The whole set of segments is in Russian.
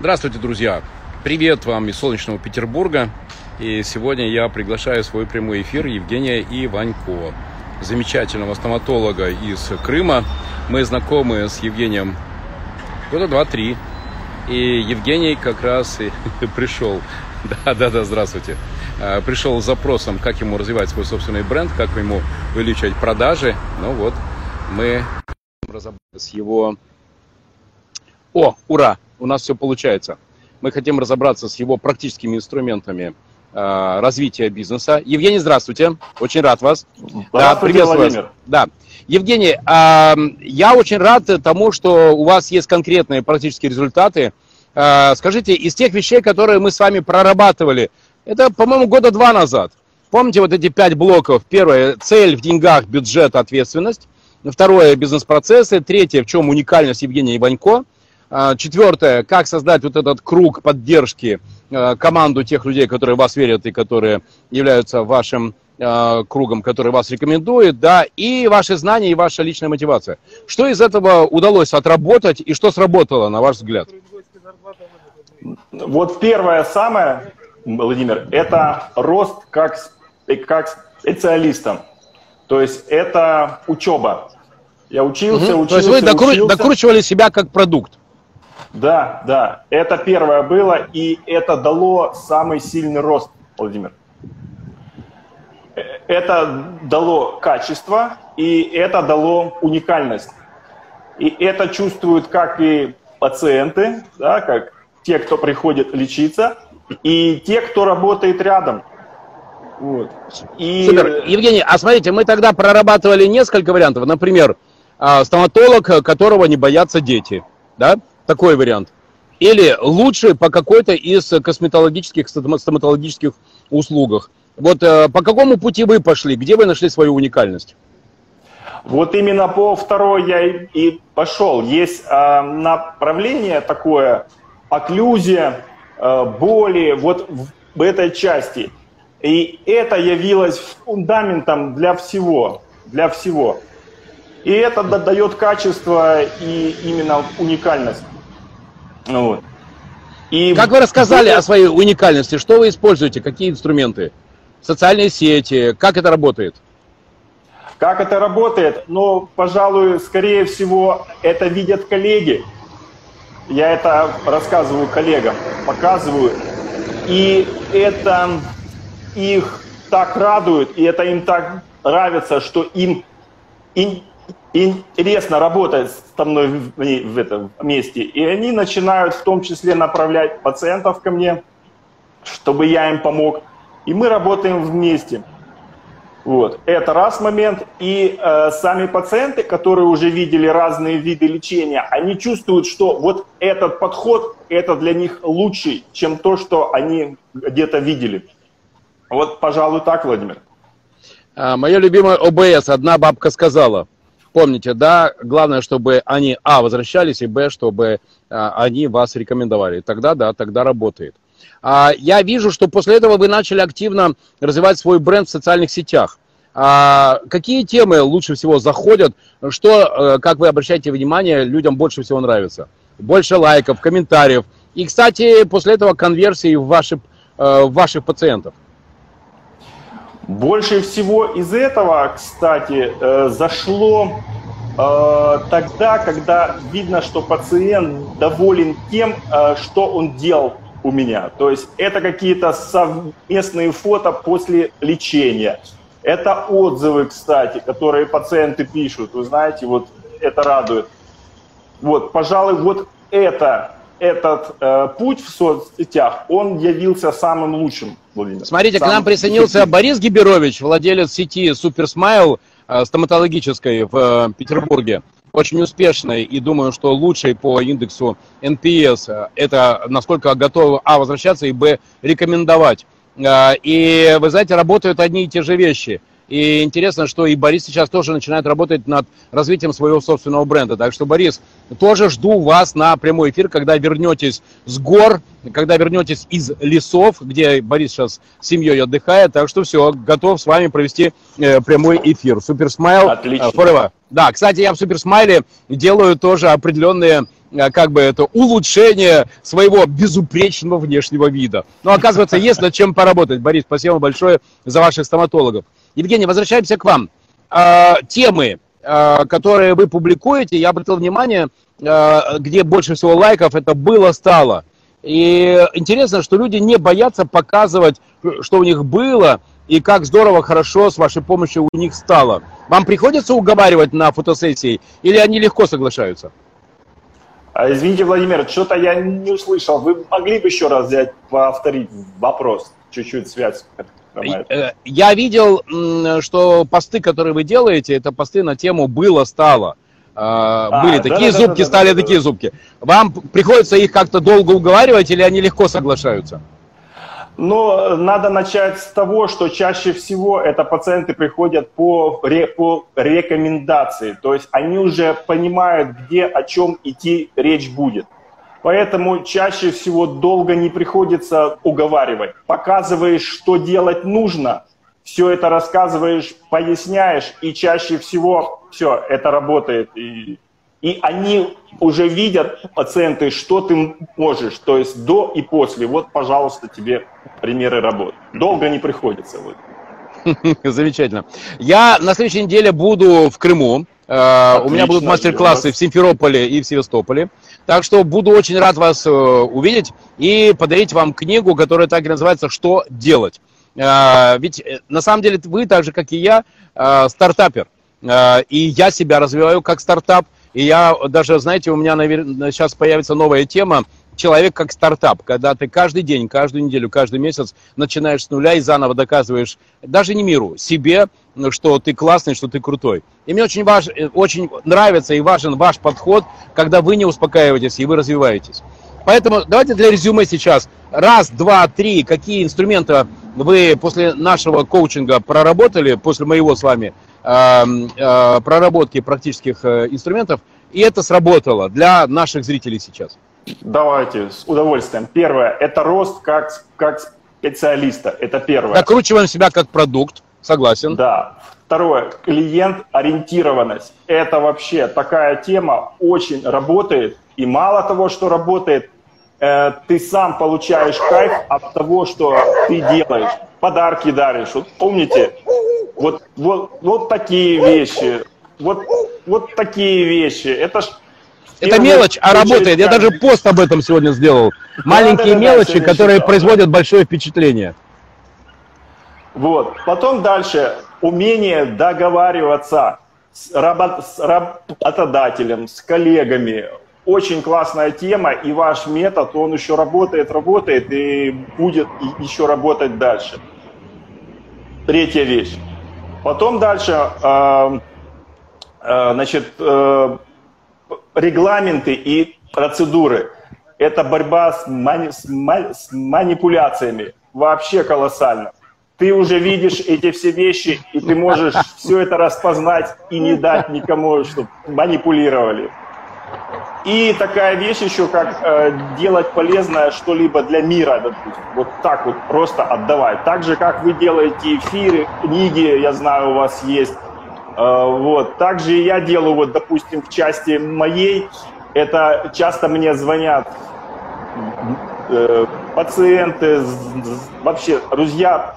Здравствуйте, друзья! Привет вам из солнечного Петербурга. И сегодня я приглашаю в свой прямой эфир Евгения Иванько, замечательного стоматолога из Крыма. Мы знакомы с Евгением года два-три. И Евгений как раз и пришел. Да, да, да, здравствуйте. А, пришел с запросом, как ему развивать свой собственный бренд, как ему увеличивать продажи. Ну вот, мы разобрались с его... О, ура! У нас все получается. Мы хотим разобраться с его практическими инструментами э, развития бизнеса. Евгений, здравствуйте. Очень рад вас. Здравствуйте, да, приветствую Владимир. Вас. Да. Евгений, э, я очень рад тому, что у вас есть конкретные практические результаты. Э, скажите, из тех вещей, которые мы с вами прорабатывали, это, по-моему, года два назад. Помните вот эти пять блоков? Первое – цель в деньгах, бюджет, ответственность. Второе – бизнес-процессы. Третье – в чем уникальность Евгения Иванько – четвертое, как создать вот этот круг поддержки, а, команду тех людей, которые в вас верят и которые являются вашим а, кругом, который вас рекомендует, да, и ваши знания, и ваша личная мотивация. Что из этого удалось отработать и что сработало, на ваш взгляд? Вот первое самое, Владимир, это рост как, как специалистом. То есть это учеба. Я учился, угу. учился, То есть вы докру... учился. докручивали себя как продукт. Да, да, это первое было, и это дало самый сильный рост, Владимир. Э, это дало качество, и это дало уникальность. И это чувствуют как и пациенты, да, как те, кто приходит лечиться, и те, кто работает рядом. Вот. И... Супер. Евгений, а смотрите, мы тогда прорабатывали несколько вариантов. Например, а, стоматолог, которого не боятся дети. Да? Такой вариант. Или лучше по какой-то из косметологических, стоматологических услугах. Вот э, по какому пути вы пошли? Где вы нашли свою уникальность? Вот именно по второй я и, пошел. Есть э, направление такое, окклюзия, э, боли вот в этой части. И это явилось фундаментом для всего, для всего. И это дает качество и именно уникальность. Вот. И как вы рассказали о своей уникальности, что вы используете, какие инструменты? Социальные сети, как это работает? Как это работает? Ну, пожалуй, скорее всего, это видят коллеги. Я это рассказываю коллегам, показываю. И это их так радует, и это им так нравится, что им интересно работать со мной в, в этом месте. И они начинают в том числе направлять пациентов ко мне, чтобы я им помог. И мы работаем вместе. Вот. Это раз момент. И э, сами пациенты, которые уже видели разные виды лечения, они чувствуют, что вот этот подход, это для них лучший, чем то, что они где-то видели. Вот, пожалуй, так, Владимир. А, Мое любимое ОБС. Одна бабка сказала – Помните, да, главное, чтобы они, а, возвращались, и, б, чтобы а, они вас рекомендовали. Тогда, да, тогда работает. А, я вижу, что после этого вы начали активно развивать свой бренд в социальных сетях. А, какие темы лучше всего заходят? Что, э, как вы обращаете внимание, людям больше всего нравится? Больше лайков, комментариев. И, кстати, после этого конверсии в, ваши, э, в ваших пациентов. Больше всего из этого, кстати, э, зашло э, тогда, когда видно, что пациент доволен тем, э, что он делал у меня. То есть это какие-то совместные фото после лечения. Это отзывы, кстати, которые пациенты пишут. Вы знаете, вот это радует. Вот, пожалуй, вот это этот э, путь в соцсетях, он явился самым лучшим, Владимир. Смотрите, самым к нам присоединился Борис Гиберович, владелец сети Суперсмайл э, стоматологической в э, Петербурге. Очень успешной и думаю, что лучшей по индексу NPS. Это насколько готовы, а, возвращаться, и, б, рекомендовать. Э, и, вы знаете, работают одни и те же вещи – и интересно, что и Борис сейчас тоже начинает работать над развитием своего собственного бренда. Так что, Борис, тоже жду вас на прямой эфир, когда вернетесь с гор, когда вернетесь из лесов, где Борис сейчас с семьей отдыхает. Так что все, готов с вами провести э, прямой эфир. Суперсмайл. Отлично. Forever. Да, кстати, я в Суперсмайле делаю тоже определенные э, как бы это улучшение своего безупречного внешнего вида. Но оказывается, есть над чем поработать. Борис, спасибо большое за ваших стоматологов. Евгений, возвращаемся к вам. Э, темы, э, которые вы публикуете, я обратил внимание, э, где больше всего лайков, это было-стало. И интересно, что люди не боятся показывать, что у них было, и как здорово, хорошо с вашей помощью у них стало. Вам приходится уговаривать на фотосессии, или они легко соглашаются? А, извините, Владимир, что-то я не услышал. Вы могли бы еще раз взять, повторить вопрос? Чуть-чуть связь. Э, я видел, что посты, которые вы делаете, это посты на тему «было-стало». А, а, Были такие да, зубки, да, стали да, такие зубки. Вам приходится их как-то долго уговаривать или они легко соглашаются? Но надо начать с того, что чаще всего это пациенты приходят по, по рекомендации. То есть они уже понимают, где, о чем идти речь будет. Поэтому чаще всего долго не приходится уговаривать. Показываешь, что делать нужно, все это рассказываешь, поясняешь, и чаще всего все, это работает. И и они уже видят, пациенты, что ты можешь, то есть до и после. Вот, пожалуйста, тебе примеры работ. Долго не приходится. Вот. Замечательно. Я на следующей неделе буду в Крыму. Отлично, У меня будут мастер-классы в Симферополе и в Севастополе. Так что буду очень рад вас э, увидеть и подарить вам книгу, которая так и называется «Что делать?». Э, ведь э, на самом деле вы, так же как и я, стартапер. И я себя развиваю как стартап – и я даже, знаете, у меня наверное, сейчас появится новая тема человек как стартап, когда ты каждый день, каждую неделю, каждый месяц начинаешь с нуля и заново доказываешь даже не миру, себе, что ты классный, что ты крутой. И мне очень, важ, очень нравится и важен ваш подход, когда вы не успокаиваетесь и вы развиваетесь. Поэтому давайте для резюме сейчас. Раз, два, три, какие инструменты вы после нашего коучинга проработали, после моего с вами, Эм, э, проработки практических э, инструментов, и это сработало для наших зрителей сейчас. Давайте, с удовольствием. Первое – это рост как, как специалиста, это первое. Накручиваем себя как продукт, согласен. Да. Второе – клиент-ориентированность. Это вообще такая тема, очень работает. И мало того, что работает, э, ты сам получаешь кайф от того, что ты делаешь. Подарки даришь. Вот помните, вот, вот, вот такие вещи. Вот, вот такие вещи. Это ж это мелочь, а работает. Я даже пост об этом сегодня сделал. Маленькие мелочи, которые производят большое впечатление. Вот. Потом дальше. Умение договариваться с, работ, с работодателем, с коллегами. Очень классная тема, и ваш метод, он еще работает, работает и будет еще работать дальше. Третья вещь. Потом дальше, э, э, значит, э, регламенты и процедуры. Это борьба с, мани, с, мани, с манипуляциями. Вообще колоссально. Ты уже видишь эти все вещи, и ты можешь все это распознать и не дать никому, чтобы манипулировали. И такая вещь еще, как э, делать полезное что-либо для мира, допустим. Вот так вот просто отдавать. Так же, как вы делаете эфиры, книги, я знаю, у вас есть. Э, вот. Также я делаю, вот, допустим, в части моей, это часто мне звонят э, пациенты, вообще друзья,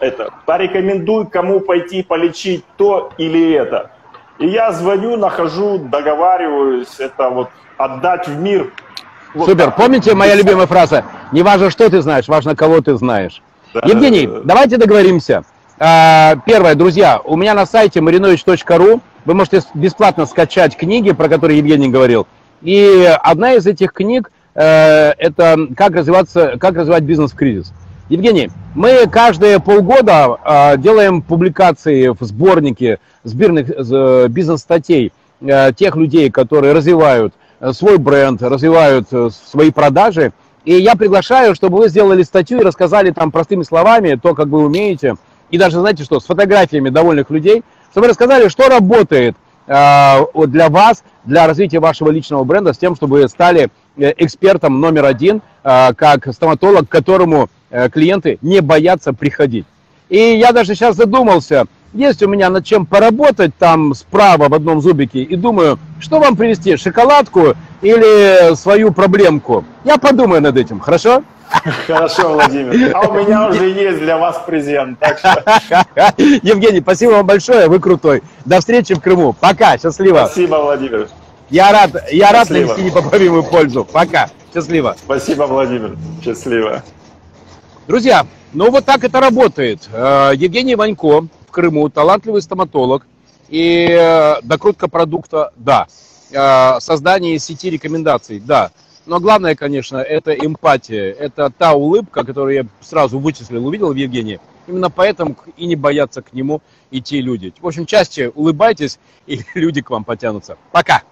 это, порекомендуй, кому пойти полечить то или это. И я звоню, нахожу, договариваюсь, это вот отдать в мир. Вот Супер. Так. Помните моя любимая фраза? Не важно, что ты знаешь, важно, кого ты знаешь. Да, Евгений, да, да. давайте договоримся. А, первое, друзья, у меня на сайте marinovich.ru вы можете бесплатно скачать книги, про которые Евгений говорил. И одна из этих книг э, это как развиваться, как развивать бизнес в кризис. Евгений, мы каждые полгода э, делаем публикации в сборнике сборных э, бизнес-статей э, тех людей, которые развивают э, свой бренд, развивают э, свои продажи. И я приглашаю, чтобы вы сделали статью и рассказали там простыми словами то, как вы умеете. И даже, знаете что, с фотографиями довольных людей, чтобы рассказали, что работает э, для вас, для развития вашего личного бренда, с тем, чтобы вы стали э, экспертом номер один, э, как стоматолог, которому Э, клиенты не боятся приходить. И я даже сейчас задумался, есть у меня над чем поработать там справа в одном зубике, и думаю, что вам привезти, шоколадку или свою проблемку. Я подумаю над этим, хорошо? Хорошо, Владимир. А у меня уже есть для вас презент. Так что... Евгений, спасибо вам большое, вы крутой. До встречи в Крыму. Пока, счастливо. Спасибо, Владимир. Я рад, я рад Счастливо. нанести непоправимую пользу. Пока, счастливо. Спасибо, Владимир. Счастливо. Друзья, ну вот так это работает. Э, Евгений Ванько в Крыму, талантливый стоматолог. И э, докрутка продукта, да. Э, Создание сети рекомендаций, да. Но главное, конечно, это эмпатия. Это та улыбка, которую я сразу вычислил, увидел в Евгении. Именно поэтому и не боятся к нему идти люди. В общем, чаще улыбайтесь, и люди к вам потянутся. Пока!